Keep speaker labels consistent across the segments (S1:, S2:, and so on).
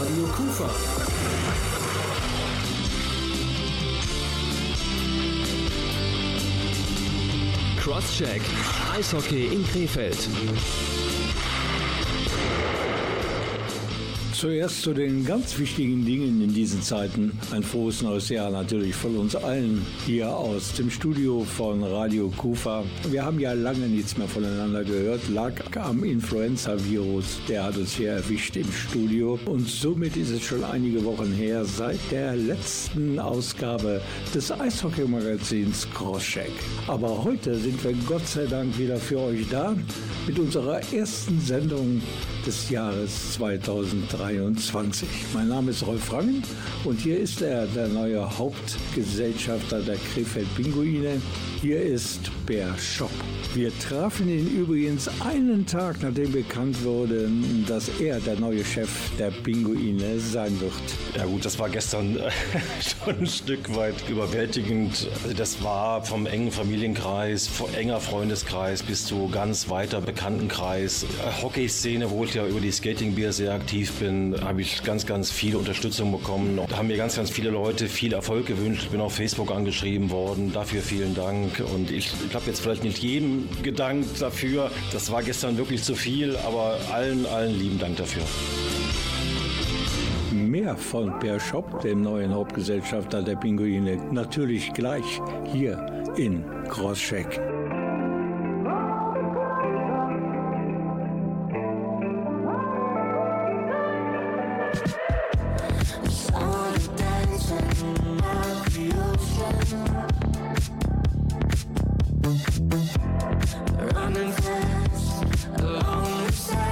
S1: Radio Kufa. Crosscheck. Eishockey in Krefeld.
S2: Zuerst zu den ganz wichtigen Dingen in diesen Zeiten. Ein frohes neues Jahr natürlich von uns allen hier aus dem Studio von Radio Kufa. Wir haben ja lange nichts mehr voneinander gehört, lag am Influenza-Virus. Der hat uns hier erwischt im Studio und somit ist es schon einige Wochen her seit der letzten Ausgabe des Eishockey-Magazins Crosscheck. Aber heute sind wir Gott sei Dank wieder für euch da mit unserer ersten Sendung des Jahres 2023. Mein Name ist Rolf Rangen und hier ist er, der neue Hauptgesellschafter der Krefeld Pinguine. Hier ist Bär Schopp. Wir trafen ihn übrigens einen Tag, nachdem bekannt wurde, dass er der neue Chef der Pinguine sein wird.
S3: Ja gut, das war gestern äh, schon ein Stück weit überwältigend. Also das war vom engen Familienkreis, enger Freundeskreis bis zu ganz weiter Bekanntenkreis. Äh, Hockeyszene, wo ich ja über die Skating Beer sehr aktiv bin, habe ich ganz, ganz viel Unterstützung bekommen. Da haben mir ganz, ganz viele Leute viel Erfolg gewünscht. Ich bin auf Facebook angeschrieben worden. Dafür vielen Dank. Und ich, ich habe jetzt vielleicht nicht jedem gedankt dafür. Das war gestern wirklich zu viel, aber allen, allen lieben Dank dafür.
S2: Mehr von Per Schopp, dem neuen Hauptgesellschafter der Pinguine, natürlich gleich hier in Running fast along the side.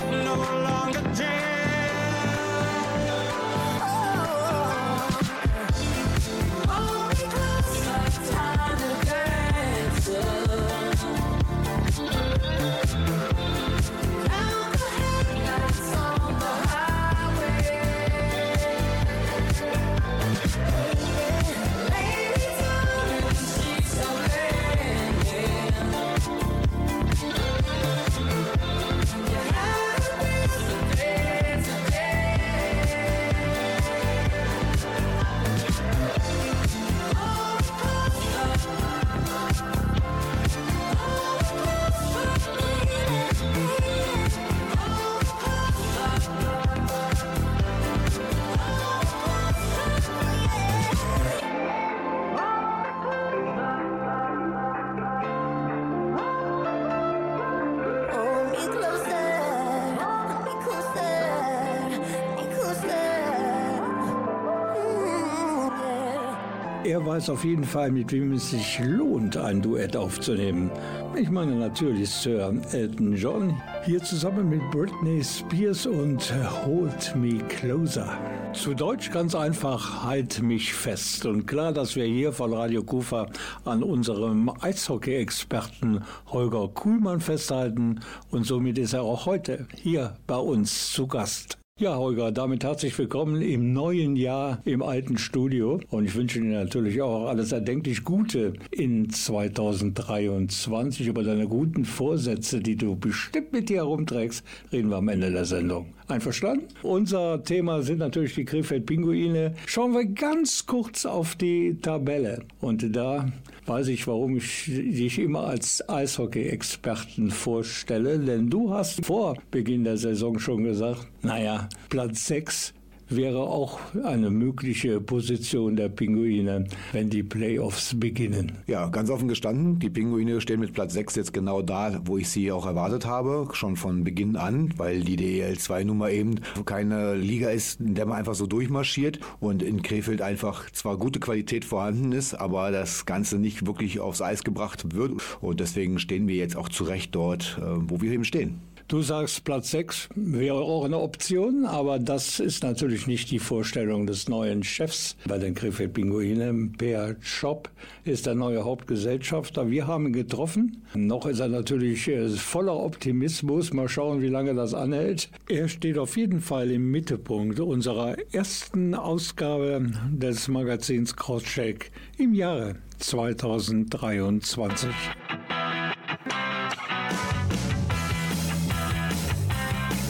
S2: weiß auf jeden Fall, mit wem es sich lohnt, ein Duett aufzunehmen. Ich meine natürlich Sir Elton John, hier zusammen mit Britney Spears und Hold Me Closer. Zu Deutsch ganz einfach, halt mich fest. Und klar, dass wir hier von Radio Kufa an unserem Eishockey-Experten Holger Kuhlmann festhalten. Und somit ist er auch heute hier bei uns zu Gast. Ja, Holger, damit herzlich willkommen im neuen Jahr im alten Studio. Und ich wünsche dir natürlich auch alles erdenklich Gute in 2023. Über deine guten Vorsätze, die du bestimmt mit dir herumträgst, reden wir am Ende der Sendung. Einverstanden? Unser Thema sind natürlich die Krefeld-Pinguine. Schauen wir ganz kurz auf die Tabelle. Und da weiß ich, warum ich dich immer als Eishockey-Experten vorstelle, denn du hast vor Beginn der Saison schon gesagt, naja, Platz 6 wäre auch eine mögliche Position der Pinguine, wenn die Playoffs beginnen.
S4: Ja, ganz offen gestanden, die Pinguine stehen mit Platz 6 jetzt genau da, wo ich sie auch erwartet habe, schon von Beginn an, weil die DEL 2 Nummer eben keine Liga ist, in der man einfach so durchmarschiert und in Krefeld einfach zwar gute Qualität vorhanden ist, aber das Ganze nicht wirklich aufs Eis gebracht wird und deswegen stehen wir jetzt auch zu Recht dort, äh, wo wir eben stehen.
S2: Du sagst, Platz 6 wäre auch eine Option, aber das ist natürlich nicht die Vorstellung des neuen Chefs bei den Krefeld Pinguinen. Per Schopp ist der neue Hauptgesellschafter. Wir haben ihn getroffen. Noch ist er natürlich äh, voller Optimismus. Mal schauen, wie lange das anhält. Er steht auf jeden Fall im Mittelpunkt unserer ersten Ausgabe des Magazins Crosscheck im Jahre 2023.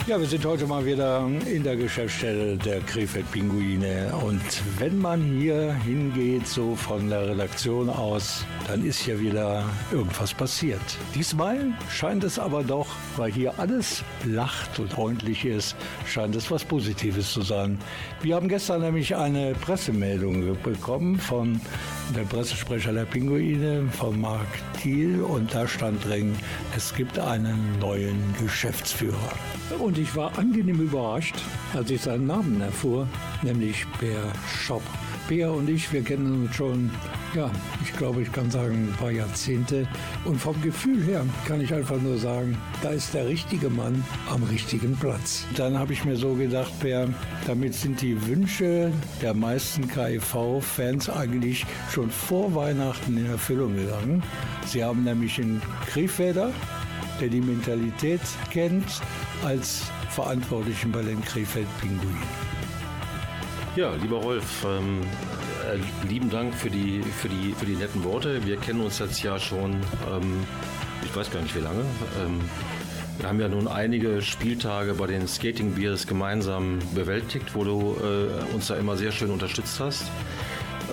S2: Ja, wir sind heute mal wieder in der Geschäftsstelle der Krefeld Pinguine. Und wenn man hier hingeht, so von der Redaktion aus, dann ist ja wieder irgendwas passiert. Diesmal scheint es aber doch, weil hier alles lacht und freundlich ist, scheint es was Positives zu sein. Wir haben gestern nämlich eine Pressemeldung bekommen von der Pressesprecher der Pinguine, von Marc Thiel, und da stand drin, es gibt einen neuen Geschäftsführer. Und ich war angenehm überrascht, als ich seinen Namen erfuhr, nämlich Per Schopp. Bea und ich, wir kennen uns schon, ja, ich glaube, ich kann sagen, ein paar Jahrzehnte. Und vom Gefühl her kann ich einfach nur sagen, da ist der richtige Mann am richtigen Platz. Dann habe ich mir so gedacht, Bea, damit sind die Wünsche der meisten KIV-Fans eigentlich schon vor Weihnachten in Erfüllung gegangen. Sie haben nämlich einen Krefelder, der die Mentalität kennt, als Verantwortlichen bei den Krefeld-Pinguinen.
S3: Ja, lieber Rolf, ähm, äh, lieben Dank für die, für, die, für die netten Worte. Wir kennen uns jetzt ja schon, ähm, ich weiß gar nicht wie lange. Ähm, wir haben ja nun einige Spieltage bei den Skating Beers gemeinsam bewältigt, wo du äh, uns da immer sehr schön unterstützt hast.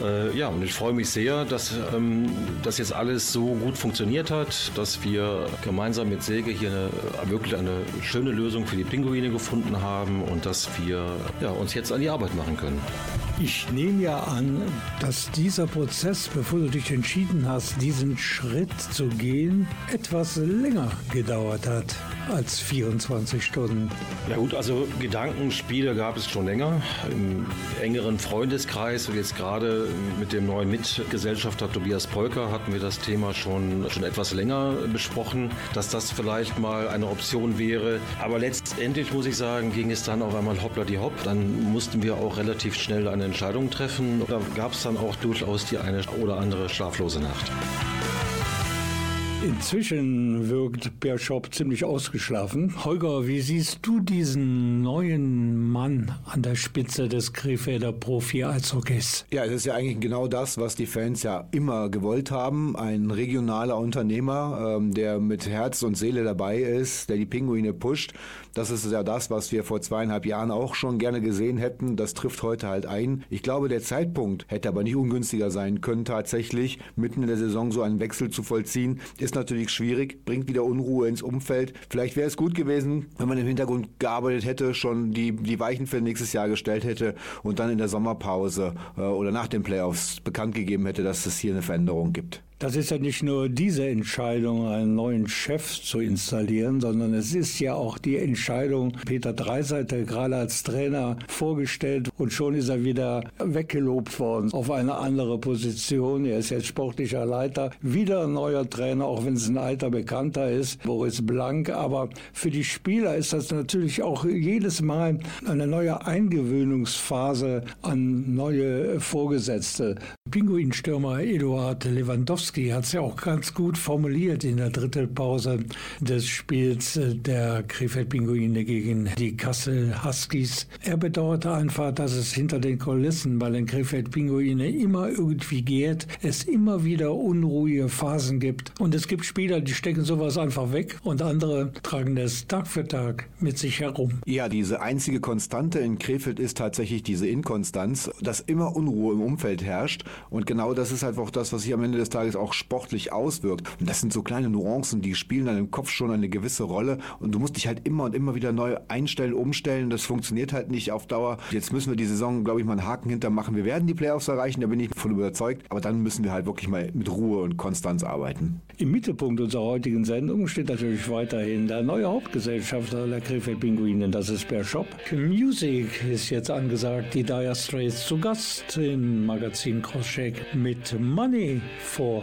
S3: Äh, ja, und ich freue mich sehr, dass ähm, das jetzt alles so gut funktioniert hat, dass wir gemeinsam mit Säge hier eine, wirklich eine schöne Lösung für die Pinguine gefunden haben und dass wir ja, uns jetzt an die Arbeit machen können.
S2: Ich nehme ja an, dass dieser Prozess, bevor du dich entschieden hast, diesen Schritt zu gehen, etwas länger gedauert hat als 24 Stunden.
S3: Ja gut, also Gedankenspiele gab es schon länger. Im engeren Freundeskreis und jetzt gerade mit dem neuen Mitgesellschafter Tobias Polker hatten wir das Thema schon, schon etwas länger besprochen, dass das vielleicht mal eine Option wäre. Aber letztendlich muss ich sagen, ging es dann auf einmal hoppla die hopp. Dann mussten wir auch relativ schnell eine Entscheidung treffen. Da gab es dann auch durchaus die eine oder andere schlaflose Nacht.
S2: Inzwischen wirkt Berschopp ziemlich ausgeschlafen. Holger, wie siehst du diesen neuen Mann an der Spitze des Krefelder Profi-Eishockeys?
S4: Ja, es ist ja eigentlich genau das, was die Fans ja immer gewollt haben. Ein regionaler Unternehmer, ähm, der mit Herz und Seele dabei ist, der die Pinguine pusht. Das ist ja das, was wir vor zweieinhalb Jahren auch schon gerne gesehen hätten. Das trifft heute halt ein. Ich glaube, der Zeitpunkt hätte aber nicht ungünstiger sein können, tatsächlich mitten in der Saison so einen Wechsel zu vollziehen. Ist natürlich schwierig, bringt wieder Unruhe ins Umfeld. Vielleicht wäre es gut gewesen, wenn man im Hintergrund gearbeitet hätte, schon die, die Weichen für nächstes Jahr gestellt hätte und dann in der Sommerpause äh, oder nach den Playoffs bekannt gegeben hätte, dass es hier eine Veränderung gibt.
S2: Das ist ja nicht nur diese Entscheidung, einen neuen Chef zu installieren, sondern es ist ja auch die Entscheidung, Peter Dreiseiter gerade als Trainer vorgestellt und schon ist er wieder weggelobt worden auf eine andere Position. Er ist jetzt sportlicher Leiter, wieder ein neuer Trainer, auch wenn es ein alter Bekannter ist, Boris Blank. Aber für die Spieler ist das natürlich auch jedes Mal eine neue Eingewöhnungsphase an neue Vorgesetzte. Pinguinstürmer Eduard Lewandowski hat es ja auch ganz gut formuliert in der Drittelpause des Spiels der Krefeld-Pinguine gegen die Kassel Huskies. Er bedauerte einfach, dass es hinter den Kulissen bei den Krefeld-Pinguine immer irgendwie geht, es immer wieder unruhige Phasen gibt und es gibt Spieler, die stecken sowas einfach weg und andere tragen das Tag für Tag mit sich herum.
S4: Ja, diese einzige Konstante in Krefeld ist tatsächlich diese Inkonstanz, dass immer Unruhe im Umfeld herrscht und genau das ist einfach das, was sich am Ende des Tages auch sportlich auswirkt. Und das sind so kleine Nuancen, die spielen dann im Kopf schon eine gewisse Rolle. Und du musst dich halt immer und immer wieder neu einstellen, umstellen. Das funktioniert halt nicht auf Dauer. Jetzt müssen wir die Saison, glaube ich, mal einen Haken hintermachen. Wir werden die Playoffs erreichen, da bin ich voll überzeugt. Aber dann müssen wir halt wirklich mal mit Ruhe und Konstanz arbeiten.
S2: Im Mittelpunkt unserer heutigen Sendung steht natürlich weiterhin der neue Hauptgesellschafter der Krefeld Pinguinen, das ist Per Shop. Music ist jetzt angesagt, die Dire Straits zu Gast im Magazin Cross Shake mit Money for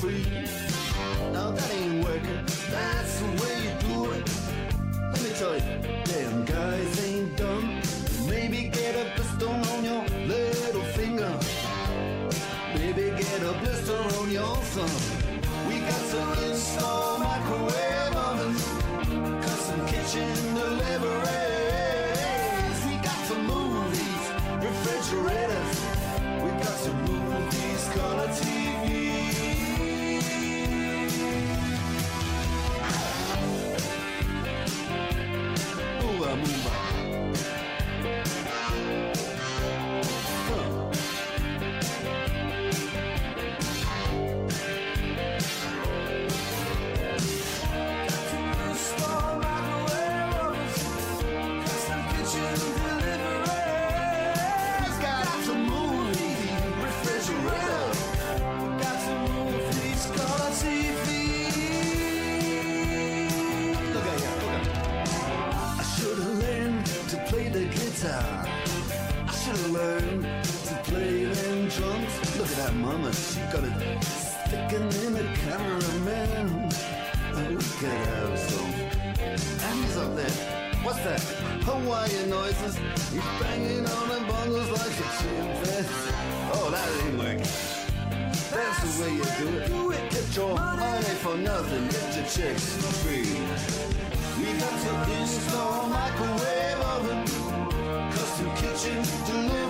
S5: free. Now that ain't working, that's the way you do it. Let me tell you, damn guys ain't dumb. Maybe get a pistol on your little finger. Maybe get a blister on your thumb. We got to install microwave ovens, custom kitchen deliveries. We got to move these refrigerators. We got to move these color TVs. Noises. He's banging on the bongos like a chimpanzee. Oh, that ain't working. That's the way you do it. Get your money for nothing, get your chicks for free. We got to install microwave oven, custom kitchen deliveries.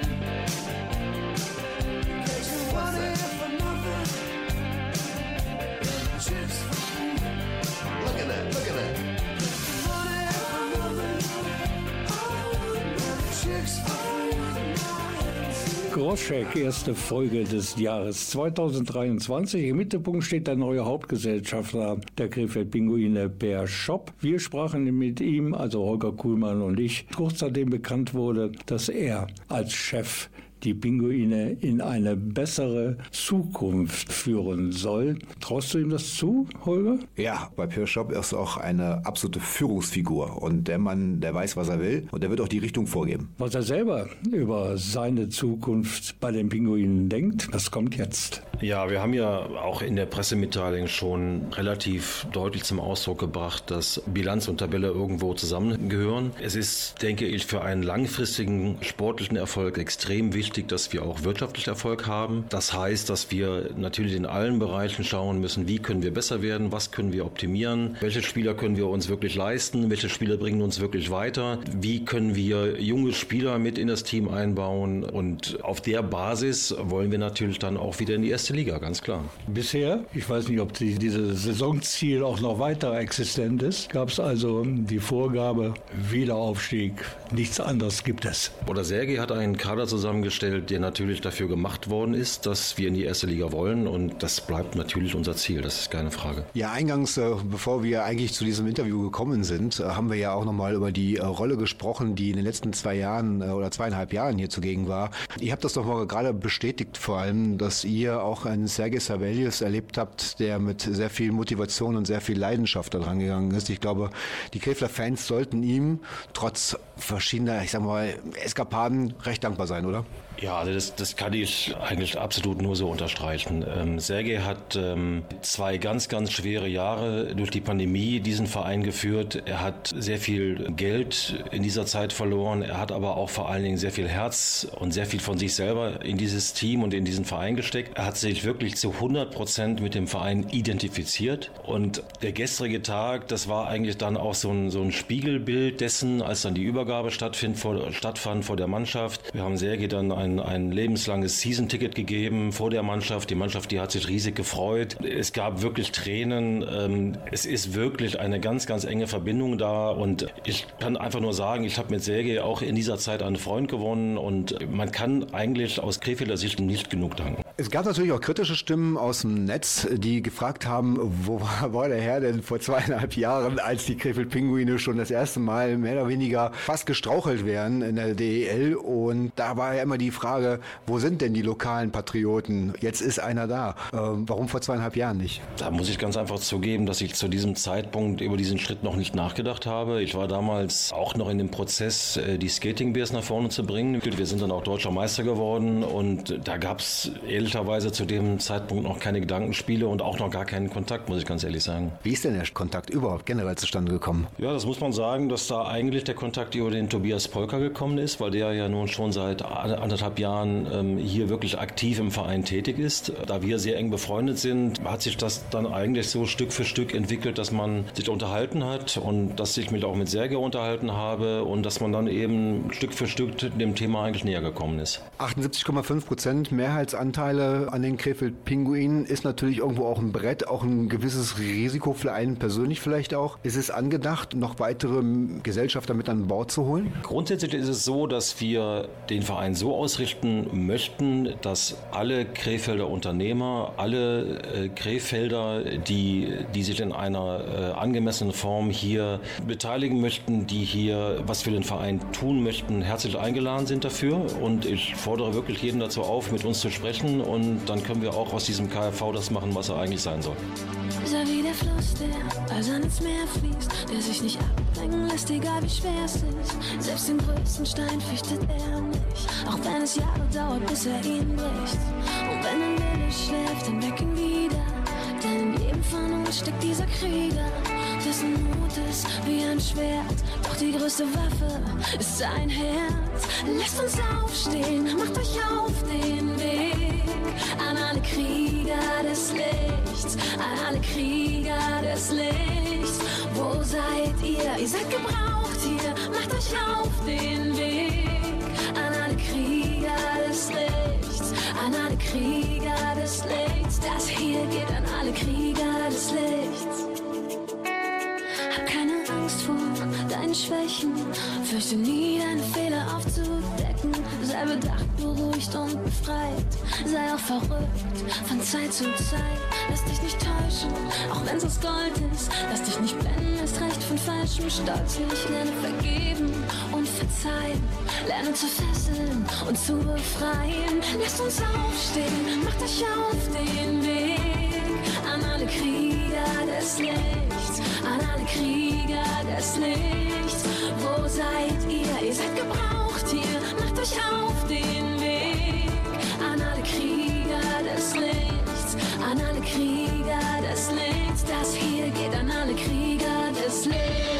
S2: Groschek, erste Folge des Jahres 2023. Im Mittelpunkt steht der neue Hauptgesellschafter der Krefeld Pinguine, Per Schopp. Wir sprachen mit ihm, also Holger Kuhlmann und ich, kurz nachdem bekannt wurde, dass er als Chef die Pinguine in eine bessere Zukunft führen soll. Traust du ihm das zu, Holger?
S4: Ja, bei Pierre Schopp ist auch eine absolute Führungsfigur und der Mann, der weiß, was er will und der wird auch die Richtung vorgeben.
S2: Was er selber über seine Zukunft bei den Pinguinen denkt, das kommt jetzt.
S3: Ja, wir haben ja auch in der Pressemitteilung schon relativ deutlich zum Ausdruck gebracht, dass Bilanz und Tabelle irgendwo zusammengehören. Es ist, denke ich, für einen langfristigen sportlichen Erfolg extrem wichtig, dass wir auch wirtschaftlich Erfolg haben. Das heißt, dass wir natürlich in allen Bereichen schauen müssen, wie können wir besser werden, was können wir optimieren, welche Spieler können wir uns wirklich leisten, welche Spieler bringen uns wirklich weiter, wie können wir junge Spieler mit in das Team einbauen und auf der Basis wollen wir natürlich dann auch wieder in die erste Liga, ganz klar.
S2: Bisher, ich weiß nicht, ob die, dieses Saisonziel auch noch weiter existent ist, gab es also die Vorgabe Wiederaufstieg. Nichts anderes gibt es.
S3: Oder Sergei hat einen Kader zusammengestellt, der natürlich dafür gemacht worden ist, dass wir in die erste Liga wollen und das bleibt natürlich unser Ziel, das ist keine Frage.
S4: Ja, eingangs, äh, bevor wir eigentlich zu diesem Interview gekommen sind, äh, haben wir ja auch nochmal über die äh, Rolle gesprochen, die in den letzten zwei Jahren oder zweieinhalb Jahren hier zugegen war. Ihr habt das doch mal gerade bestätigt vor allem, dass ihr auch einen Sergei Savelius erlebt habt, der mit sehr viel Motivation und sehr viel Leidenschaft daran gegangen ist. Ich glaube, die Kräfler Fans sollten ihm trotz verschiedener, ich sag mal, Eskapaden recht dankbar sein, oder?
S3: Ja, also das, das kann ich eigentlich absolut nur so unterstreichen. Ähm, Sergei hat ähm, zwei ganz, ganz schwere Jahre durch die Pandemie diesen Verein geführt. Er hat sehr viel Geld in dieser Zeit verloren. Er hat aber auch vor allen Dingen sehr viel Herz und sehr viel von sich selber in dieses Team und in diesen Verein gesteckt. Er hat sich wirklich zu 100 Prozent mit dem Verein identifiziert. Und der gestrige Tag, das war eigentlich dann auch so ein, so ein Spiegelbild dessen, als dann die Übergabe stattfand vor, stattfand vor der Mannschaft. Wir haben Sergei dann ein, ein lebenslanges Season-Ticket gegeben vor der Mannschaft. Die Mannschaft, die hat sich riesig gefreut. Es gab wirklich Tränen. Ähm, es ist wirklich eine ganz, ganz enge Verbindung da. Und ich kann einfach nur sagen, ich habe mit Sergei auch in dieser Zeit einen Freund gewonnen. Und man kann eigentlich aus Krefelder Sicht nicht genug danken.
S4: Es gab natürlich auch kritische Stimmen aus dem Netz, die gefragt haben, wo war der Herr denn vor zweieinhalb Jahren, als die Krefeld-Pinguine schon das erste Mal mehr oder weniger fast gestrauchelt wären in der DEL. Und da war ja immer die Frage, wo sind denn die lokalen Patrioten? Jetzt ist einer da. Ähm, warum vor zweieinhalb Jahren nicht?
S3: Da muss ich ganz einfach zugeben, dass ich zu diesem Zeitpunkt über diesen Schritt noch nicht nachgedacht habe. Ich war damals auch noch in dem Prozess, äh, die Skating Bears nach vorne zu bringen. Wir sind dann auch deutscher Meister geworden und da gab es ehrlicherweise zu dem Zeitpunkt noch keine Gedankenspiele und auch noch gar keinen Kontakt, muss ich ganz ehrlich sagen.
S4: Wie ist denn der Kontakt überhaupt generell zustande gekommen?
S3: Ja, das muss man sagen, dass da eigentlich der Kontakt über den Tobias Polker gekommen ist, weil der ja nun schon seit anderthalb Jahren ähm, hier wirklich aktiv im Verein tätig ist. Da wir sehr eng befreundet sind, hat sich das dann eigentlich so Stück für Stück entwickelt, dass man sich unterhalten hat und dass ich mich auch mit Sergei unterhalten habe und dass man dann eben Stück für Stück dem Thema eigentlich näher gekommen ist.
S4: 78,5 Prozent Mehrheitsanteile an den Krefeld-Pinguinen ist natürlich irgendwo auch ein Brett, auch ein gewisses Risiko für einen persönlich vielleicht auch. Ist es angedacht, noch weitere Gesellschafter mit an Bord zu holen?
S3: Grundsätzlich ist es so, dass wir den Verein so ausrichten möchten, dass alle Krefelder Unternehmer, alle äh, Krefelder, die, die sich in einer äh, angemessenen Form hier beteiligen möchten, die hier was für den Verein tun möchten, herzlich eingeladen sind dafür. Und ich fordere wirklich jeden dazu auf, mit uns zu sprechen. Und dann können wir auch aus diesem KfV das machen, was er eigentlich sein soll.
S6: Sei wie der Fluss, der also ins Meer fließt, der sich nicht abbringen lässt, egal wie schwer es ist. Selbst den größten Stein fürchtet er nicht, auch wenn es Jahre dauert, bis er ihn bricht. Und wenn ein Wille schläft, dann weck ihn wieder, denn in jedem von uns steckt dieser Krieger, dessen Mut ist wie ein Schwert, doch die größte Waffe ist sein Herz. Lasst uns aufstehen, macht euch auf den Weg an alle Krieger des Lichts, an alle Krieger des Lichts. Wo seid ihr? Ihr seid gebraucht hier, macht euch auf den Weg an alle Krieger des Lichts, an alle Krieger des Lichts. Das hier geht an alle Krieger des Lichts. Hab keine Angst vor deinen Schwächen, fürchte nie deine Fehler aufzudecken. Sei bedacht, beruhigt und befreit, sei auch verrückt von Zeit zu Zeit. Lass dich nicht täuschen, auch wenn's aus Gold ist. Lass dich nicht blenden, erst recht von falschem Stolz nicht. Lerne vergeben und verzeihen. Lerne zu fesseln und zu befreien. Lasst uns aufstehen, macht euch auf den Weg an alle Krieger des Lichts, an alle Krieger des Lichts. Wo seid ihr? Ihr seid gebraucht hier, macht euch auf den Weg an alle Krieger des Lichts, an alle Krieger des Lichts. Das hier geht an alle Krieger des Lichts.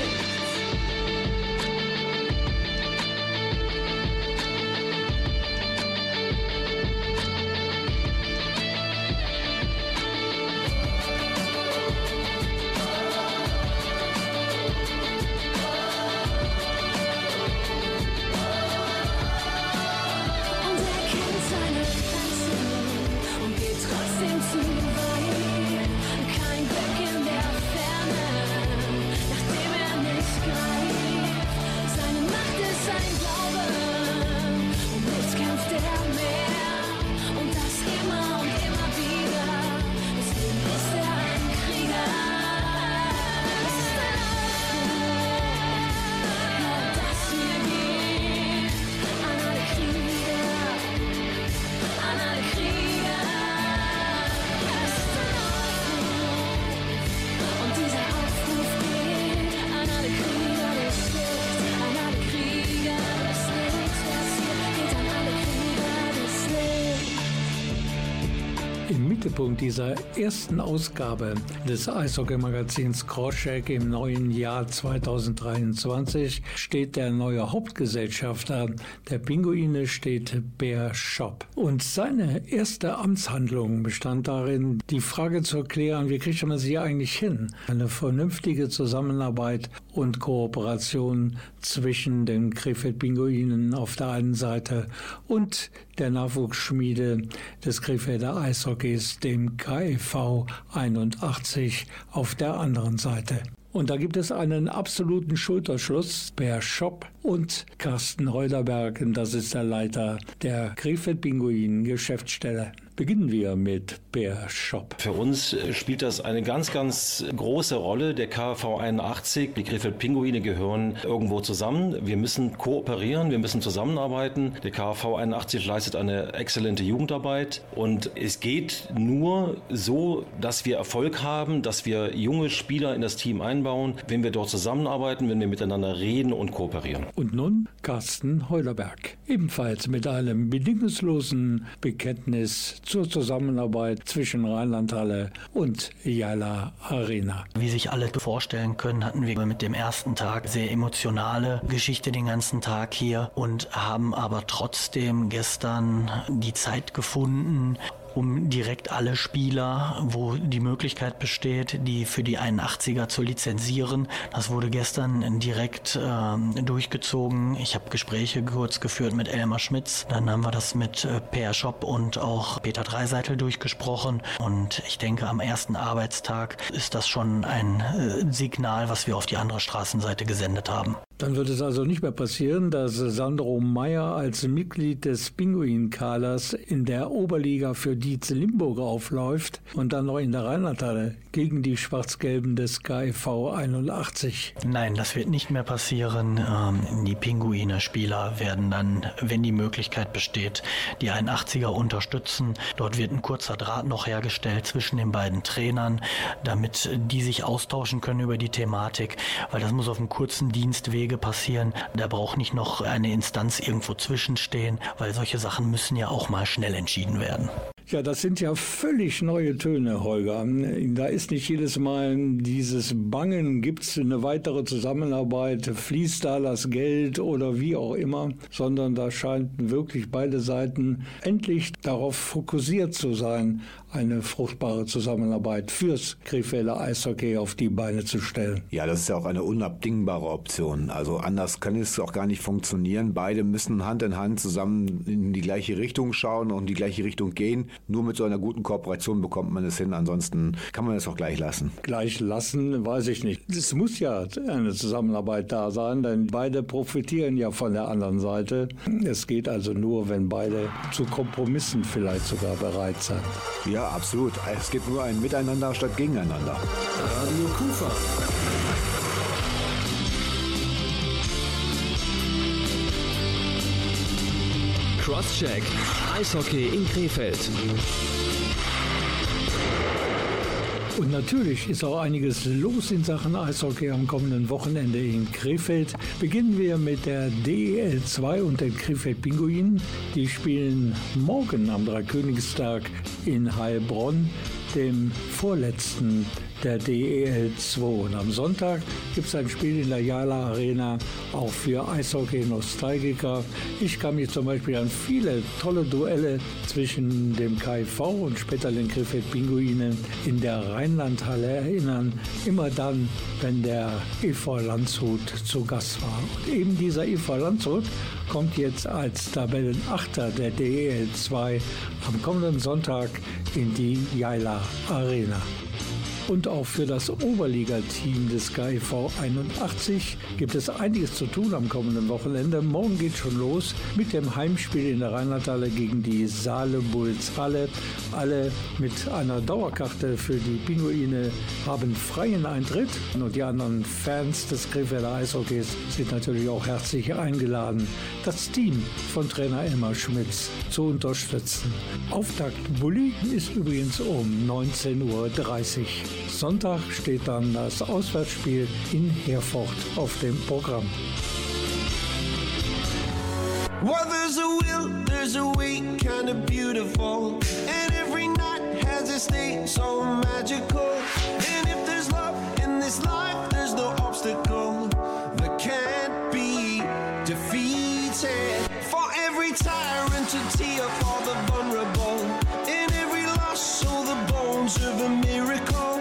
S2: Mittelpunkt dieser ersten Ausgabe des Eishockey-Magazins Crosscheck im neuen Jahr 2023 steht der neue Hauptgesellschafter der Pinguine, steht Bear Shop. Und seine erste Amtshandlung bestand darin, die Frage zu erklären, wie kriegt man sie eigentlich hin? Eine vernünftige Zusammenarbeit und Kooperation zwischen den Krefeld-Pinguinen auf der einen Seite und der Nachwuchsschmiede des Krefelder Eishockeys, dem KEV 81, auf der anderen Seite. Und da gibt es einen absoluten Schulterschluss per Shop und Carsten Heuderberg, das ist der Leiter der Krefeld Pinguinen Geschäftsstelle. Beginnen wir mit Per Shop.
S3: Für uns äh, spielt das eine ganz, ganz große Rolle. Der KV 81, die Krefeld Pinguine gehören irgendwo zusammen. Wir müssen kooperieren, wir müssen zusammenarbeiten. Der KV 81 leistet eine exzellente Jugendarbeit und es geht nur so, dass wir Erfolg haben, dass wir junge Spieler in das Team einbauen, wenn wir dort zusammenarbeiten, wenn wir miteinander reden und kooperieren.
S2: Und nun Carsten Heulerberg, ebenfalls mit einem bedingungslosen Bekenntnis zur Zusammenarbeit zwischen Rheinlandhalle und Jala Arena.
S7: Wie sich alle vorstellen können, hatten wir mit dem ersten Tag sehr emotionale Geschichte den ganzen Tag hier und haben aber trotzdem gestern die Zeit gefunden, um direkt alle Spieler, wo die Möglichkeit besteht, die für die 81er zu lizenzieren. Das wurde gestern direkt ähm, durchgezogen. Ich habe Gespräche kurz geführt mit Elmar Schmitz. Dann haben wir das mit äh, Per Schopp und auch Peter Dreiseitel durchgesprochen. Und ich denke, am ersten Arbeitstag ist das schon ein äh, Signal, was wir auf die andere Straßenseite gesendet haben.
S2: Dann wird es also nicht mehr passieren, dass Sandro Meyer als Mitglied des Pinguin-Kaders in der Oberliga für Dietz Limburg aufläuft und dann noch in der Rheinlandhalle gegen die Schwarz-Gelben des KIV 81.
S7: Nein, das wird nicht mehr passieren. Ähm, die Pinguine-Spieler werden dann, wenn die Möglichkeit besteht, die 81er unterstützen. Dort wird ein kurzer Draht noch hergestellt zwischen den beiden Trainern, damit die sich austauschen können über die Thematik, weil das muss auf einem kurzen Dienstwege passieren. Da braucht nicht noch eine Instanz irgendwo zwischenstehen, weil solche Sachen müssen ja auch mal schnell entschieden werden.
S2: Ja, das sind ja völlig neue Töne, Holger. Da ist nicht jedes Mal dieses Bangen, gibt es eine weitere Zusammenarbeit, fließt da das Geld oder wie auch immer, sondern da scheint wirklich beide Seiten endlich darauf fokussiert zu sein, eine fruchtbare Zusammenarbeit fürs Krefelder Eishockey auf die Beine zu stellen.
S4: Ja, das ist ja auch eine unabdingbare Option. Also anders kann es auch gar nicht funktionieren. Beide müssen Hand in Hand zusammen in die gleiche Richtung schauen und in die gleiche Richtung gehen. Nur mit so einer guten Kooperation bekommt man es hin. Ansonsten kann man es auch gleich lassen.
S2: Gleich lassen, weiß ich nicht. Es muss ja eine Zusammenarbeit da sein, denn beide profitieren ja von der anderen Seite. Es geht also nur, wenn beide zu Kompromissen vielleicht sogar bereit sind.
S4: Ja, ja, absolut. Es gibt nur ein Miteinander statt Gegeneinander.
S1: Radio Kufa. Crosscheck. Eishockey in Krefeld.
S2: Und natürlich ist auch einiges los in Sachen Eishockey am kommenden Wochenende in Krefeld. Beginnen wir mit der DEL 2 und den Krefeld Pinguinen. Die spielen morgen am Dreikönigstag in Heilbronn, dem vorletzten der DEL 2. Und am Sonntag gibt es ein Spiel in der Jala Arena, auch für Eishockey-Nostalgiker. Ich kann mich zum Beispiel an viele tolle Duelle zwischen dem KIV und später den Krefeld Pinguinen in der Rheinlandhalle erinnern. Immer dann, wenn der EV Landshut zu Gast war. Und eben dieser EV Landshut kommt jetzt als Tabellenachter der DEL 2 am kommenden Sonntag in die Jaila Arena. Und auch für das Oberligateam des KIV 81 gibt es einiges zu tun am kommenden Wochenende. Morgen geht schon los mit dem Heimspiel in der Rheinlandhalle gegen die Saale Bulls Halle. Alle mit einer Dauerkarte für die Pinguine haben freien Eintritt und die anderen Fans des Krefelder Eishockeys sind natürlich auch herzlich eingeladen, das Team von Trainer Elmar Schmitz zu unterstützen. Auftakt Bulli ist übrigens um 19.30 Uhr. Sonntag steht dann das Auswärtsspiel in Herford auf dem Programm.
S5: Well, there's a will, there's a way, kind of beautiful. And every night has its day so magical. And if there's love in this life, there's no obstacle that can't be defeated. For every tyrant to tear for the vulnerable. In every loss, so the bones of a miracle.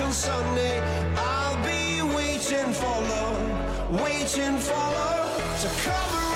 S5: on Sunday. I'll be waiting for love, waiting for love to come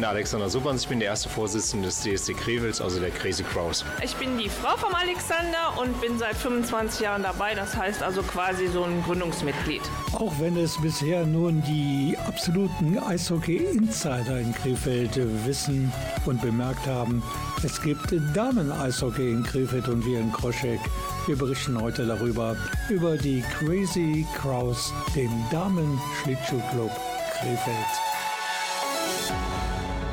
S8: bin der Alexander Subans, ich bin der erste Vorsitzende des DSC Krevels, also der Crazy Crows.
S9: Ich bin die Frau vom Alexander und bin seit 25 Jahren dabei, das heißt also quasi so ein Gründungsmitglied.
S2: Auch wenn es bisher nur die absoluten Eishockey-Insider in Krefeld wissen und bemerkt haben, es gibt Damen-Eishockey in Krefeld und wir in Kroschek. Wir berichten heute darüber, über die Crazy Crows, den Damen-Schlittschuhclub Krefeld.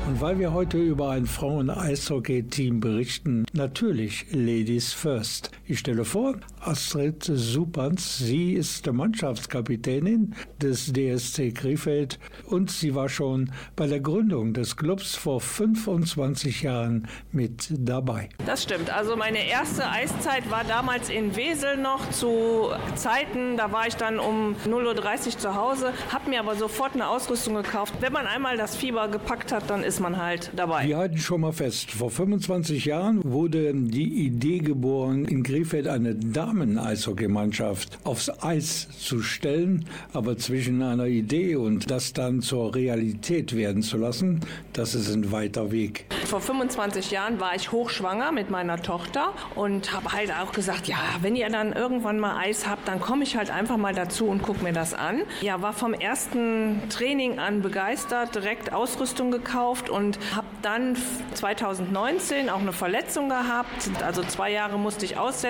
S2: Und weil wir heute über ein Frauen-Eishockey-Team berichten, natürlich Ladies First. Ich stelle vor, Astrid Supans. Sie ist Mannschaftskapitänin des DSC Krefeld und sie war schon bei der Gründung des Clubs vor 25 Jahren mit dabei.
S9: Das stimmt. Also meine erste Eiszeit war damals in Wesel noch zu Zeiten, da war ich dann um 0.30 Uhr zu Hause, habe mir aber sofort eine Ausrüstung gekauft. Wenn man einmal das Fieber gepackt hat, dann ist ist man halt dabei.
S2: Wir halten schon mal fest, vor 25 Jahren wurde die Idee geboren, in Krefeld eine Damen-Eishockeymannschaft aufs Eis zu stellen. Aber zwischen einer Idee und das dann zur Realität werden zu lassen, das ist ein weiter Weg.
S9: Vor 25 Jahren war ich hochschwanger mit meiner Tochter und habe halt auch gesagt, ja, wenn ihr dann irgendwann mal Eis habt, dann komme ich halt einfach mal dazu und gucke mir das an. Ja, war vom ersten Training an begeistert, direkt Ausrüstung gekauft und habe dann 2019 auch eine Verletzung gehabt. Also zwei Jahre musste ich aussetzen.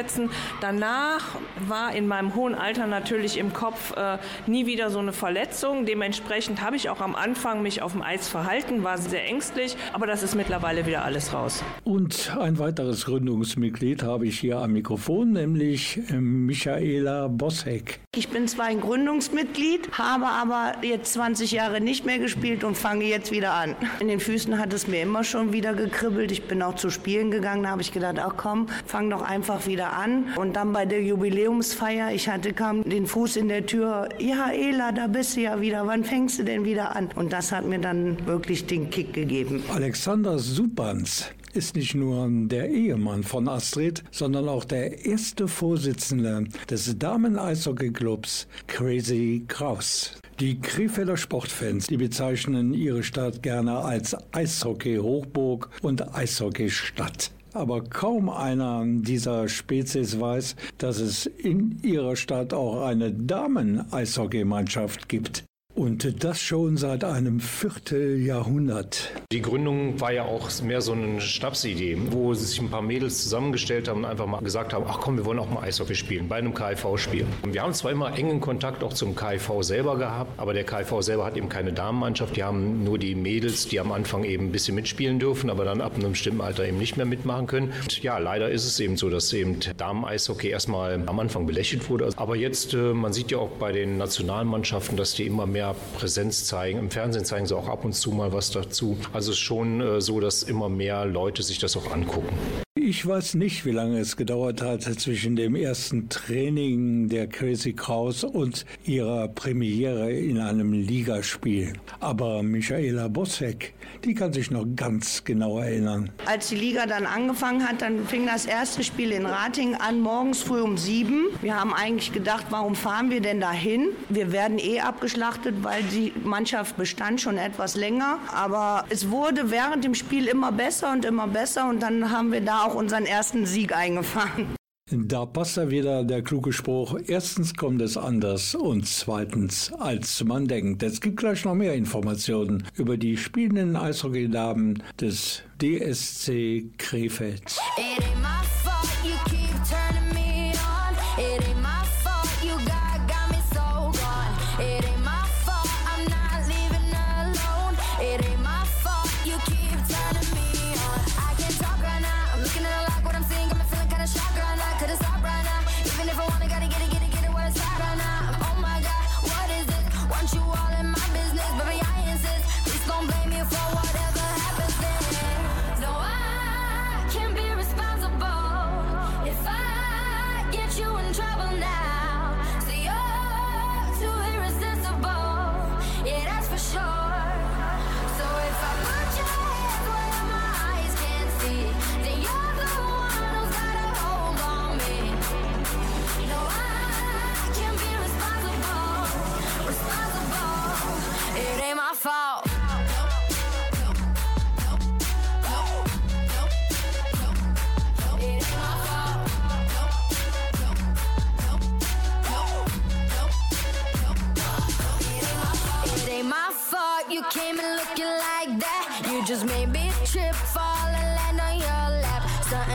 S9: Danach war in meinem hohen Alter natürlich im Kopf äh, nie wieder so eine Verletzung. Dementsprechend habe ich auch am Anfang mich auf dem Eis verhalten, war sehr ängstlich, aber das ist mittlerweile wieder alles raus.
S2: Und ein weiteres Gründungsmitglied habe ich hier am Mikrofon, nämlich äh, Michaela Bossek.
S10: Ich bin zwar ein Gründungsmitglied, habe aber jetzt 20 Jahre nicht mehr gespielt und fange jetzt wieder an. In den Füßen hat es mir immer schon wieder gekribbelt. Ich bin auch zu Spielen gegangen, da habe ich gedacht, ach komm, fang doch einfach wieder an. Und dann bei der Jubiläumsfeier, ich hatte kaum den Fuß in der Tür, ja Ela, da bist du ja wieder, wann fängst du denn wieder an? Und das hat mir dann wirklich den Kick gegeben.
S2: Alexander Supans ist nicht nur der Ehemann von Astrid, sondern auch der erste Vorsitzende des Damen-Eishockey-Clubs Crazy Kraus. Die Krefelder Sportfans, die bezeichnen ihre Stadt gerne als Eishockey-Hochburg und Eishockey-Stadt. Aber kaum einer dieser Spezies weiß, dass es in ihrer Stadt auch eine Damen-Eishockeymannschaft gibt. Und das schon seit einem Vierteljahrhundert.
S8: Die Gründung war ja auch mehr so eine Schnapsidee, wo sich ein paar Mädels zusammengestellt haben und einfach mal gesagt haben, ach komm, wir wollen auch mal Eishockey spielen, bei einem KIV-Spiel. Wir haben zwar immer engen Kontakt auch zum KIV selber gehabt, aber der KIV selber hat eben keine Damenmannschaft. Die haben nur die Mädels, die am Anfang eben ein bisschen mitspielen dürfen, aber dann ab einem bestimmten Alter eben nicht mehr mitmachen können. Und ja, leider ist es eben so, dass eben Damen-Eishockey erstmal am Anfang belächelt wurde. Aber jetzt, äh, man sieht ja auch bei den Nationalmannschaften, dass die immer mehr mehr Präsenz zeigen. Im Fernsehen zeigen sie auch ab und zu mal was dazu. Also es ist schon äh, so, dass immer mehr Leute sich das auch angucken.
S2: Ich weiß nicht, wie lange es gedauert hat zwischen dem ersten Training der Crazy Kraus und ihrer Premiere in einem Ligaspiel. Aber Michaela Bossek, die kann sich noch ganz genau erinnern.
S10: Als die Liga dann angefangen hat, dann fing das erste Spiel in Rating an, morgens früh um sieben. Wir haben eigentlich gedacht, warum fahren wir denn dahin? Wir werden eh abgeschlachtet, weil die Mannschaft bestand schon etwas länger. Aber es wurde während dem Spiel immer besser und immer besser und dann haben wir da auch unseren ersten Sieg eingefahren.
S2: Da passt ja wieder der kluge Spruch, erstens kommt es anders und zweitens, als man denkt. Es gibt gleich noch mehr Informationen über die spielenden Eishockey-Damen des DSC Krefeld.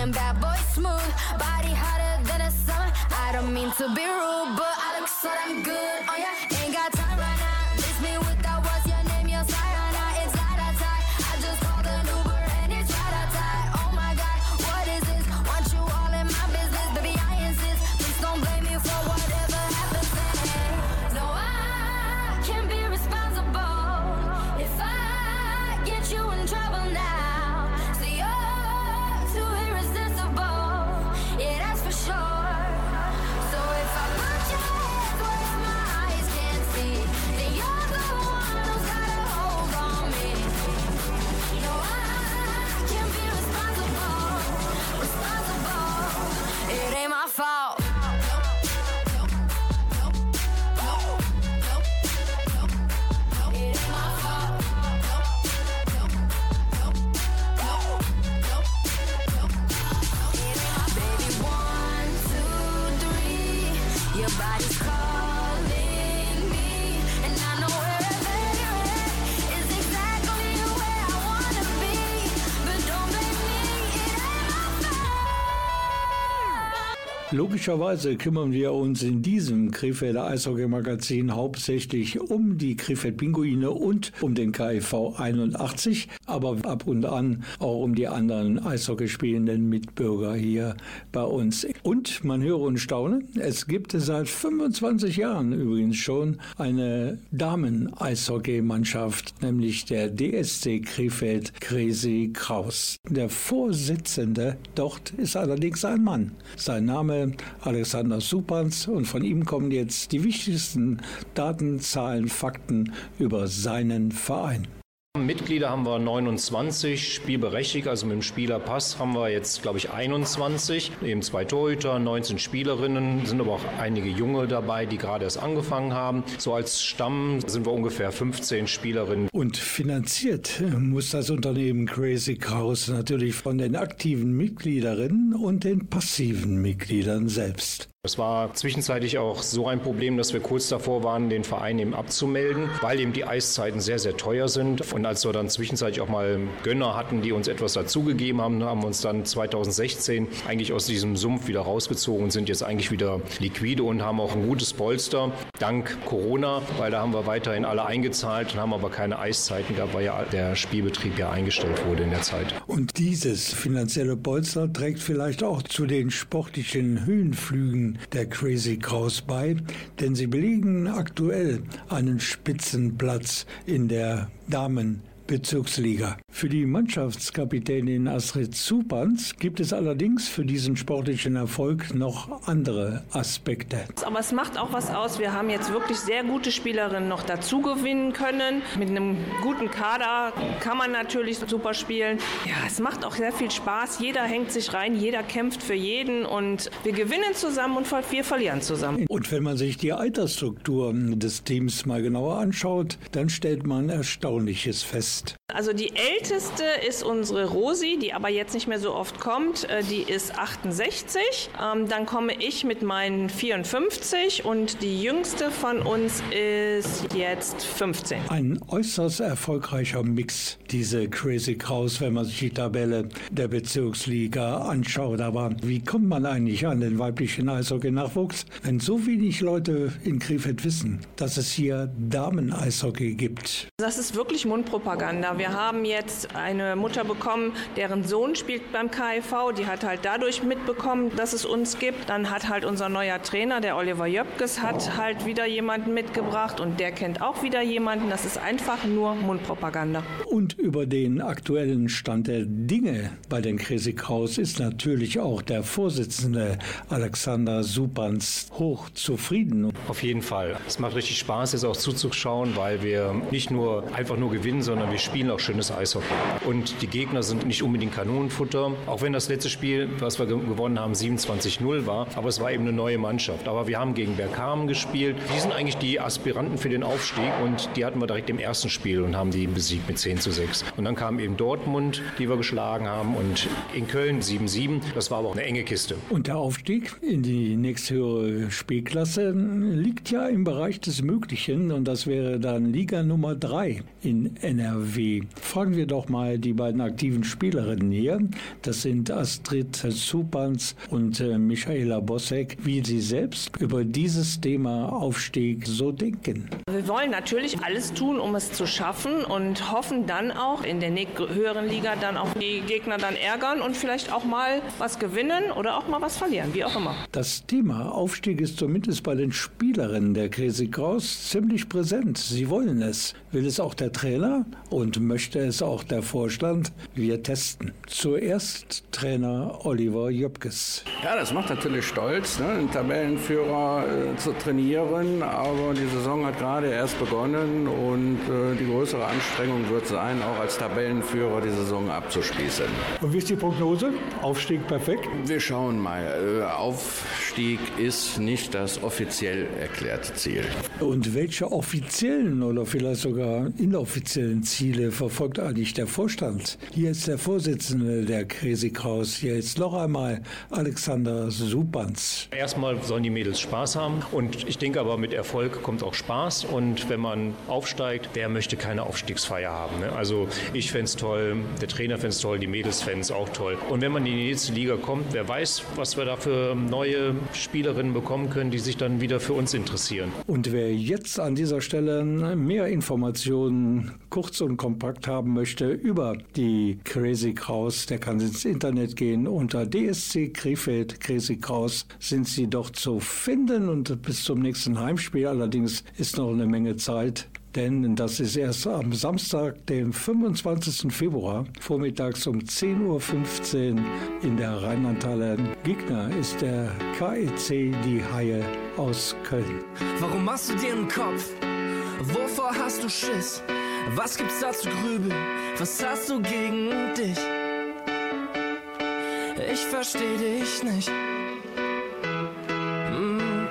S11: Something bad boy smooth, body hotter than a summer. I don't mean to be rude, but I look so damn good
S2: Logischerweise kümmern wir uns in diesem Krefelder Eishockey-Magazin hauptsächlich um die Krefeld Pinguine und um den KIV 81, aber ab und an auch um die anderen Eishockey spielenden Mitbürger hier bei uns. Und man höre und staune, es gibt seit 25 Jahren übrigens schon eine Damen-Eishockey-Mannschaft, nämlich der DSC Krefeld Crazy Kraus. Der Vorsitzende dort ist allerdings ein Mann. Sein Name Alexander Supans und von ihm kommen jetzt die wichtigsten Daten, Zahlen, Fakten über seinen Verein.
S8: Mitglieder haben wir 29, spielberechtigt, also mit dem Spielerpass haben wir jetzt, glaube ich, 21, eben zwei Torhüter, 19 Spielerinnen, sind aber auch einige Junge dabei, die gerade erst angefangen haben. So als Stamm sind wir ungefähr 15 Spielerinnen.
S2: Und finanziert muss das Unternehmen Crazy Kraus natürlich von den aktiven Mitgliederinnen und den passiven Mitgliedern selbst.
S8: Es war zwischenzeitlich auch so ein Problem, dass wir kurz davor waren, den Verein eben abzumelden, weil eben die Eiszeiten sehr, sehr teuer sind. Und als wir dann zwischenzeitlich auch mal Gönner hatten, die uns etwas dazugegeben haben, haben wir uns dann 2016 eigentlich aus diesem Sumpf wieder rausgezogen und sind jetzt eigentlich wieder liquide und haben auch ein gutes Polster, dank Corona, weil da haben wir weiterhin alle eingezahlt und haben aber keine Eiszeiten gehabt, weil ja der Spielbetrieb ja eingestellt wurde in der Zeit.
S2: Und dieses finanzielle Polster trägt vielleicht auch zu den sportlichen Höhenflügen der Crazy Kraus bei, denn sie belegen aktuell einen Spitzenplatz in der Damen. Bezirksliga. Für die Mannschaftskapitänin Astrid Zupans gibt es allerdings für diesen sportlichen Erfolg noch andere Aspekte.
S9: Aber es macht auch was aus. Wir haben jetzt wirklich sehr gute Spielerinnen noch dazu gewinnen können. Mit einem guten Kader kann man natürlich super spielen. Ja, es macht auch sehr viel Spaß. Jeder hängt sich rein, jeder kämpft für jeden und wir gewinnen zusammen und wir verlieren zusammen.
S2: Und wenn man sich die Altersstruktur des Teams mal genauer anschaut, dann stellt man Erstaunliches fest.
S9: Also die älteste ist unsere Rosi, die aber jetzt nicht mehr so oft kommt. Äh, Die ist 68. Ähm, Dann komme ich mit meinen 54 und die jüngste von uns ist jetzt 15.
S2: Ein äußerst erfolgreicher Mix, diese Crazy Kraus, wenn man sich die Tabelle der Bezirksliga anschaut. Aber wie kommt man eigentlich an den weiblichen Eishockey-Nachwuchs, wenn so wenig Leute in Krefeld wissen, dass es hier Damen-Eishockey gibt?
S9: Das ist wirklich Mundpropaganda. Wir haben jetzt eine Mutter bekommen, deren Sohn spielt beim KIV. Die hat halt dadurch mitbekommen, dass es uns gibt. Dann hat halt unser neuer Trainer, der Oliver Jöpkes, hat halt wieder jemanden mitgebracht und der kennt auch wieder jemanden. Das ist einfach nur Mundpropaganda.
S2: Und über den aktuellen Stand der Dinge bei den Kraus ist natürlich auch der Vorsitzende Alexander Supans hoch zufrieden.
S8: Auf jeden Fall. Es macht richtig Spaß, jetzt auch zuzuschauen, weil wir nicht nur einfach nur gewinnen, sondern wir spielen auch schönes Eishockey. Und die Gegner sind nicht unbedingt Kanonenfutter, auch wenn das letzte Spiel, was wir ge- gewonnen haben, 27-0 war. Aber es war eben eine neue Mannschaft. Aber wir haben gegen Bergkamen gespielt. Die sind eigentlich die Aspiranten für den Aufstieg und die hatten wir direkt im ersten Spiel und haben die besiegt mit 10 zu 6. Und dann kam eben Dortmund, die wir geschlagen haben und in Köln 7-7. Das war aber auch eine enge Kiste.
S2: Und der Aufstieg in die nächsthöhere Spielklasse liegt ja im Bereich des Möglichen und das wäre dann Liga Nummer 3 in NRW. Wie. Fragen wir doch mal die beiden aktiven Spielerinnen hier. Das sind Astrid Supans und äh, Michaela Bossek, wie sie selbst über dieses Thema Aufstieg so denken.
S9: Wir wollen natürlich alles tun, um es zu schaffen und hoffen dann auch in der höheren Liga dann auch die Gegner dann ärgern und vielleicht auch mal was gewinnen oder auch mal was verlieren, wie auch immer.
S2: Das Thema Aufstieg ist zumindest bei den Spielerinnen der Crazy Cross ziemlich präsent. Sie wollen es. Will es auch der Trainer und möchte es auch der Vorstand? Wir testen. Zuerst Trainer Oliver Jöpkes.
S12: Ja, das macht natürlich stolz, ne, einen Tabellenführer äh, zu trainieren, aber die Saison hat gerade erst begonnen und äh, die größere Anstrengung wird sein, auch als Tabellenführer die Saison abzuschließen.
S2: Und wie ist die Prognose? Aufstieg perfekt?
S12: Wir schauen mal. Äh, Aufstieg ist nicht das offiziell erklärte Ziel.
S2: Und welche offiziellen oder vielleicht sogar inoffiziellen Ziele verfolgt eigentlich der Vorstand? Hier ist der Vorsitzende der Crazy Kraus. Hier ist noch einmal Alexander Supans.
S8: Erstmal sollen die Mädels Spaß haben und ich denke aber mit Erfolg kommt auch Spaß und wenn man aufsteigt, wer möchte keine Aufstiegsfeier haben? Ne? Also ich fände es toll, der Trainer fände es toll, die Mädels fänden es auch toll. Und wenn man in die nächste Liga kommt, wer weiß, was wir da für neue Spielerinnen bekommen können, die sich dann wieder für uns interessieren.
S2: Und wer jetzt an dieser Stelle mehr Informationen kurz und kompakt haben möchte über die Crazy Kraus, der kann ins Internet gehen. Unter DSC Krefeld Crazy Kraus sind sie dort zu finden und bis zum nächsten Heimspiel allerdings ist noch eine Menge Zeit denn das ist erst am Samstag, dem 25. Februar, vormittags um 10.15 Uhr in der Rheinlandhalle. Gegner ist der KEC Die Haie aus Köln.
S13: Warum machst du dir einen Kopf? Wovor hast du Schiss? Was gibt's da zu grübeln? Was hast du gegen dich? Ich versteh dich nicht. -mm.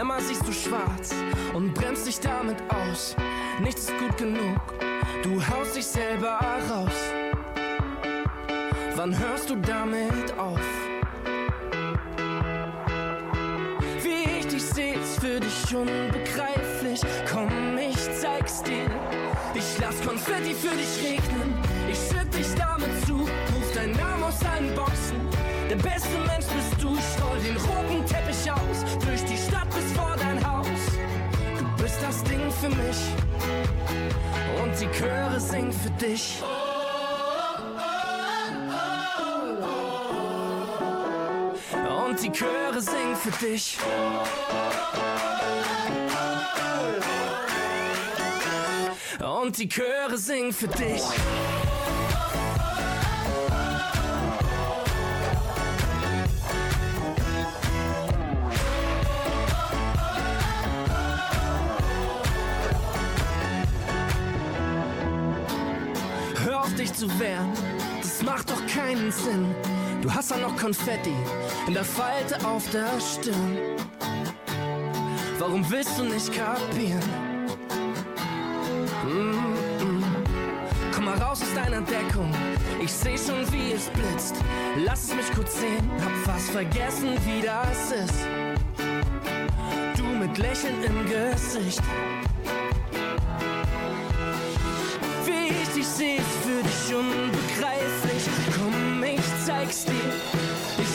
S13: Immer siehst du schwarz und bremst dich damit aus. Nichts ist gut genug, du haust dich selber raus. Wann hörst du damit auf? Wie ich dich seh, ist für dich unbegreiflich. Komm, ich zeig's dir. Ich lass Konfetti für dich regnen. Ich schütt dich damit zu, ruf dein Name aus allen Boxen. Der beste Mensch bist du, ich roll den roten Teppich aus. Durch die Stadt bis vor dein Haus. Du bist das Ding für mich. Und die Chöre singen für dich. Und die Chöre singen für dich. Und die Chöre singen für dich. Hör auf dich zu wehren, das macht doch keinen Sinn. Du hast dann noch Konfetti in der Falte auf der Stirn. Warum willst du nicht kapieren? Mm -mm. Komm mal raus aus deiner Deckung. Ich seh schon, wie es blitzt. Lass es mich kurz sehen, hab fast vergessen, wie das ist. Du mit Lächeln im Gesicht. Wie ich dich seh, ist für dich unbegreiflich. Komm, ich zeig's dir.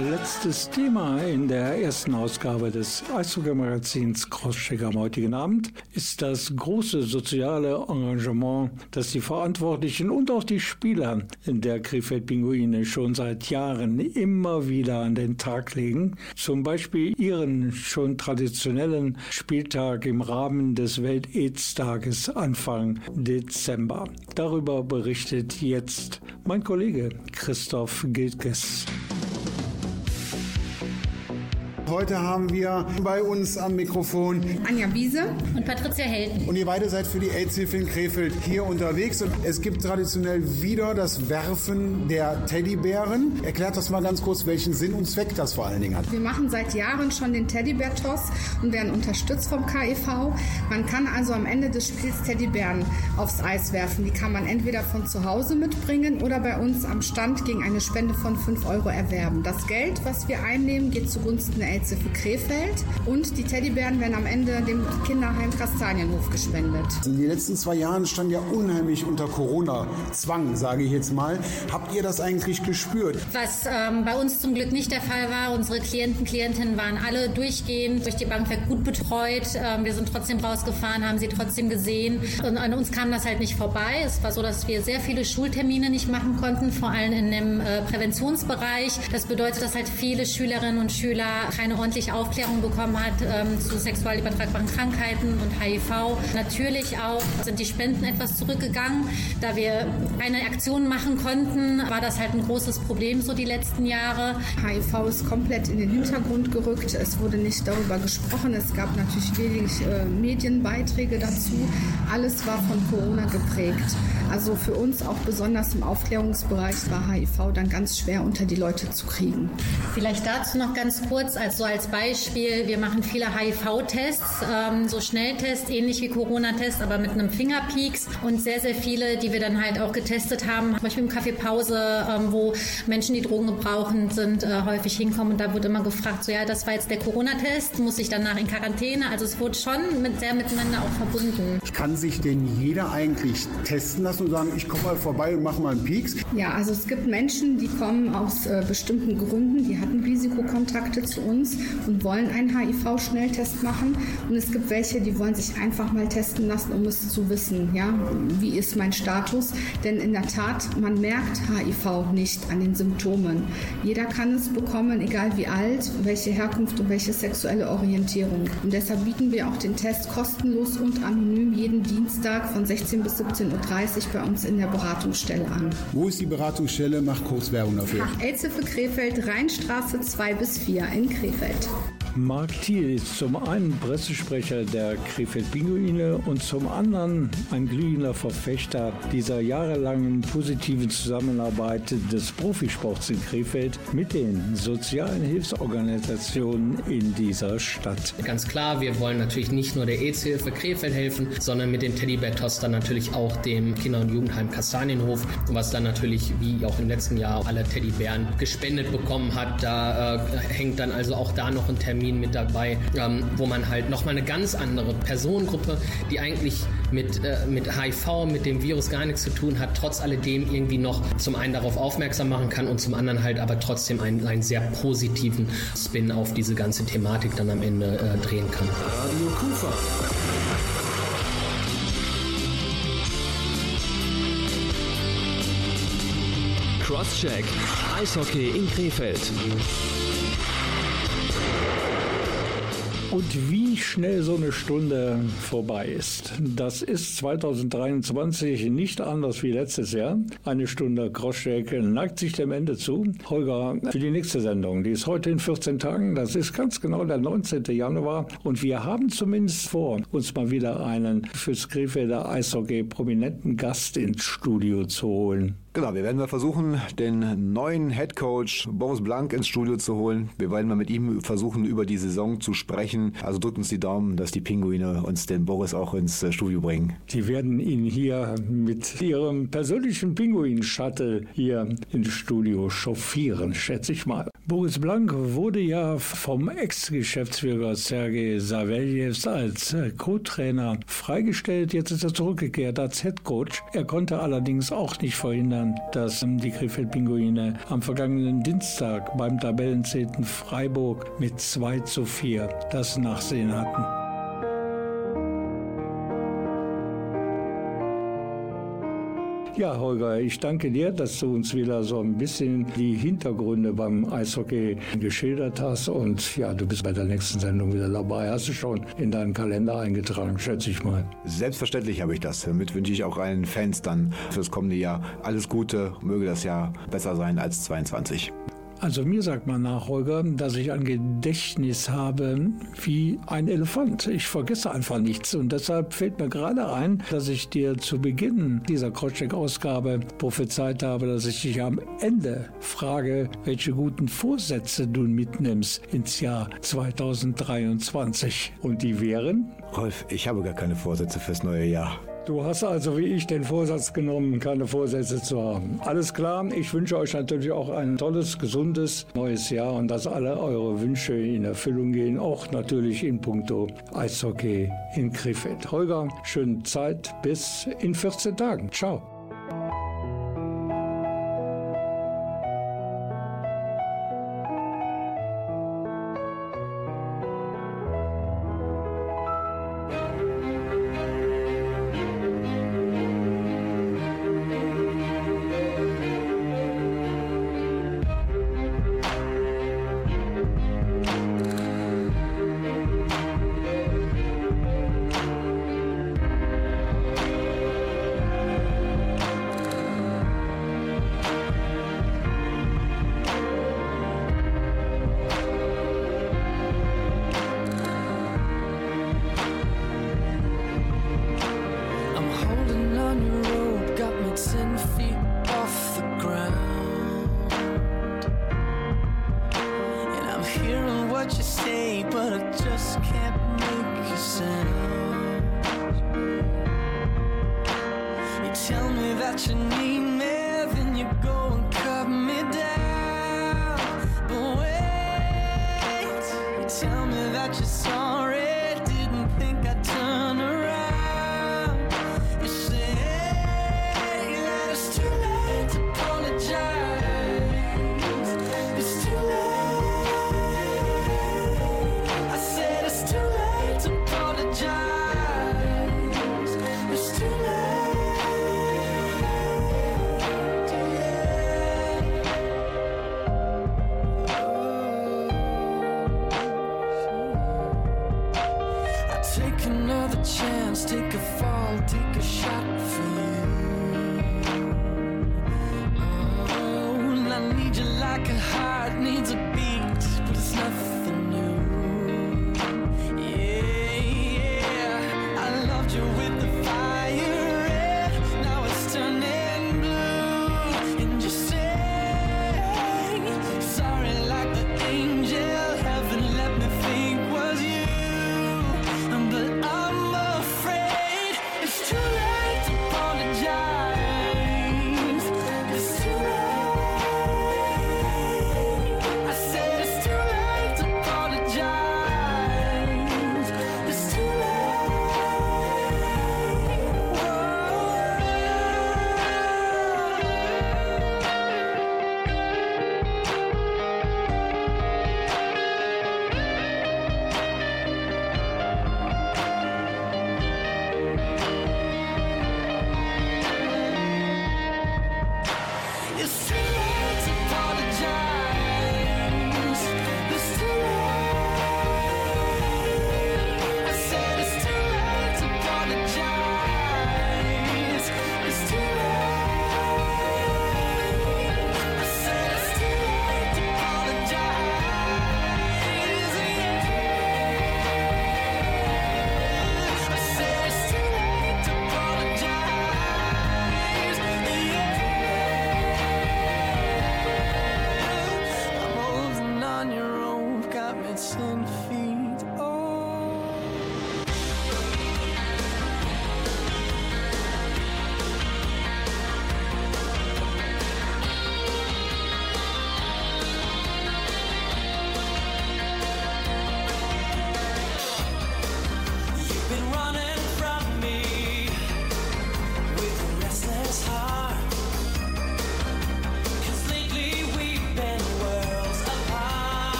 S2: Letztes Thema in der ersten Ausgabe des Eishockey-Magazins Crosscheck am heutigen Abend ist das große soziale Engagement, das die Verantwortlichen und auch die Spieler der Krefeld-Pinguine schon seit Jahren immer wieder an den Tag legen. Zum Beispiel ihren schon traditionellen Spieltag im Rahmen des Welt-Aids-Tages Anfang Dezember. Darüber berichtet jetzt mein Kollege Christoph Gilkes.
S14: Heute haben wir bei uns am Mikrofon
S15: Anja Wiese und Patricia Helden.
S14: Und ihr beide seid für die AIDS-Hilfe in Krefeld hier unterwegs. Und es gibt traditionell wieder das Werfen der Teddybären. Erklärt das mal ganz kurz, welchen Sinn und Zweck das vor allen Dingen hat.
S15: Wir machen seit Jahren schon den Teddybär-Toss und werden unterstützt vom KEV. Man kann also am Ende des Spiels Teddybären aufs Eis werfen. Die kann man entweder von zu Hause mitbringen oder bei uns am Stand gegen eine Spende von 5 Euro erwerben. Das Geld, was wir einnehmen, geht zugunsten der AIDS-Hilfe Krefeld und die Teddybären werden am Ende dem Kinderheim Kastanienhof gespendet.
S14: In den letzten zwei Jahren stand ja unheimlich unter Corona-Zwang, sage ich jetzt mal. Habt ihr das eigentlich gespürt?
S15: Was ähm, bei uns zum Glück nicht der Fall war. Unsere Klienten, Klientinnen waren alle durchgehend durch die Bank weg gut betreut. Ähm, wir sind trotzdem rausgefahren, haben sie trotzdem gesehen. Und an uns kam das halt nicht vorbei. Es war so, dass wir sehr viele Schultermine nicht machen konnten, vor allem in dem äh, Präventionsbereich. Das bedeutet, dass halt viele Schülerinnen und Schüler keine ordentliche Aufklärung bekommen hat ähm, zu sexuell übertragbaren Krankheiten und HIV. Natürlich auch sind die Spenden etwas zurückgegangen. Da wir eine Aktion machen konnten, war das halt ein großes Problem so die letzten Jahre. HIV ist komplett in den Hintergrund gerückt. Es wurde nicht darüber gesprochen. Es gab natürlich wenig äh, Medienbeiträge dazu. Alles war von Corona geprägt. Also für uns auch besonders im Aufklärungsbereich war HIV dann ganz schwer unter die Leute zu kriegen. Vielleicht dazu noch ganz kurz, also als Beispiel, wir machen viele HIV-Tests, ähm, so Schnelltests, ähnlich wie Corona-Tests, aber mit einem Fingerpeaks und sehr, sehr viele, die wir dann halt auch getestet haben, zum Beispiel im Kaffeepause, ähm, wo Menschen, die Drogen gebrauchen, sind, äh, häufig hinkommen und da wurde immer gefragt, so ja, das war jetzt der Corona-Test, muss ich danach in Quarantäne, also es wurde schon mit, sehr miteinander auch verbunden.
S14: Kann sich denn jeder eigentlich testen lassen und sagen, ich komme mal vorbei und mache mal einen Peaks?
S15: Ja, also es gibt Menschen, die kommen aus äh, bestimmten Gründen, die hatten Risikokontakte zu uns und wollen einen HIV-Schnelltest machen. Und es gibt welche, die wollen sich einfach mal testen lassen, um es zu wissen, ja, wie ist mein Status. Denn in der Tat, man merkt HIV nicht an den Symptomen. Jeder kann es bekommen, egal wie alt, welche Herkunft und welche sexuelle Orientierung. Und deshalb bieten wir auch den Test kostenlos und anonym jeden Dienstag von 16 bis 17.30 Uhr bei uns in der Beratungsstelle an.
S14: Wo ist die Beratungsstelle? Mach kurz Werbung dafür.
S15: Ach, Aidshilfe Krefeld, Rheinstraße 2 bis 4 in Krefeld. benefit.
S2: Marc Thiel ist zum einen Pressesprecher der Krefeld Pinguine und zum anderen ein glühender Verfechter dieser jahrelangen positiven Zusammenarbeit des Profisports in Krefeld mit den sozialen Hilfsorganisationen in dieser Stadt.
S16: Ganz klar, wir wollen natürlich nicht nur der AIDS-Hilfe Krefeld helfen, sondern mit dem Teddybär-Toss dann natürlich auch dem Kinder- und Jugendheim Kastanienhof, was dann natürlich wie auch im letzten Jahr alle Teddybären gespendet bekommen hat. Da äh, hängt dann also auch da noch ein Termin Termin mit dabei, ähm, wo man halt nochmal eine ganz andere Personengruppe, die eigentlich mit, äh, mit HIV, mit dem Virus gar nichts zu tun hat, trotz alledem irgendwie noch zum einen darauf aufmerksam machen kann und zum anderen halt aber trotzdem einen, einen sehr positiven Spin auf diese ganze Thematik dann am Ende äh, drehen kann.
S1: Radio Kufa. Crosscheck. Eishockey in Krefeld.
S2: Und wie schnell so eine Stunde vorbei ist. Das ist 2023 nicht anders wie letztes Jahr. Eine Stunde Crosscheck neigt sich dem Ende zu. Holger, für die nächste Sendung, die ist heute in 14 Tagen. Das ist ganz genau der 19. Januar. Und wir haben zumindest vor, uns mal wieder einen fürs Krefelder Eishockey prominenten Gast ins Studio zu holen.
S4: Genau, wir werden mal versuchen, den neuen Head Coach Boris Blank ins Studio zu holen. Wir werden mal mit ihm versuchen, über die Saison zu sprechen. Also drückt uns die Daumen, dass die Pinguine uns den Boris auch ins äh, Studio bringen.
S2: Die werden ihn hier mit ihrem persönlichen Pinguin-Shuttle hier ins Studio chauffieren, schätze ich mal. Boris Blank wurde ja vom Ex-Geschäftsführer Sergei Saveljev als äh, Co-Trainer freigestellt. Jetzt ist er zurückgekehrt als Head Coach. Er konnte allerdings auch nicht verhindern, dass die Krefeld-Pinguine am vergangenen Dienstag beim Tabellenzehnten Freiburg mit 2 zu 4 das Nachsehen hatten. Ja, Holger, ich danke dir, dass du uns wieder so ein bisschen die Hintergründe beim Eishockey geschildert hast. Und ja, du bist bei der nächsten Sendung wieder dabei. Hast du schon in deinen Kalender eingetragen, schätze ich mal.
S4: Selbstverständlich habe ich das. Damit wünsche ich auch allen Fans dann fürs kommende Jahr alles Gute. Möge das Jahr besser sein als 22.
S2: Also mir sagt man nach, Holger, dass ich ein Gedächtnis habe wie ein Elefant. Ich vergesse einfach nichts und deshalb fällt mir gerade ein, dass ich dir zu Beginn dieser Crosscheck-Ausgabe prophezeit habe, dass ich dich am Ende frage, welche guten Vorsätze du mitnimmst ins Jahr 2023. Und die wären?
S4: Rolf, ich habe gar keine Vorsätze fürs neue Jahr.
S2: Du hast also wie ich den Vorsatz genommen, keine Vorsätze zu haben. Alles klar, ich wünsche euch natürlich auch ein tolles, gesundes neues Jahr und dass alle eure Wünsche in Erfüllung gehen, auch natürlich in puncto Eishockey in Krefeld. Holger, schöne Zeit bis in 14 Tagen. Ciao.
S17: Take another chance, take a fall, take a shot for you. Oh, I need you like a heart needs a beat,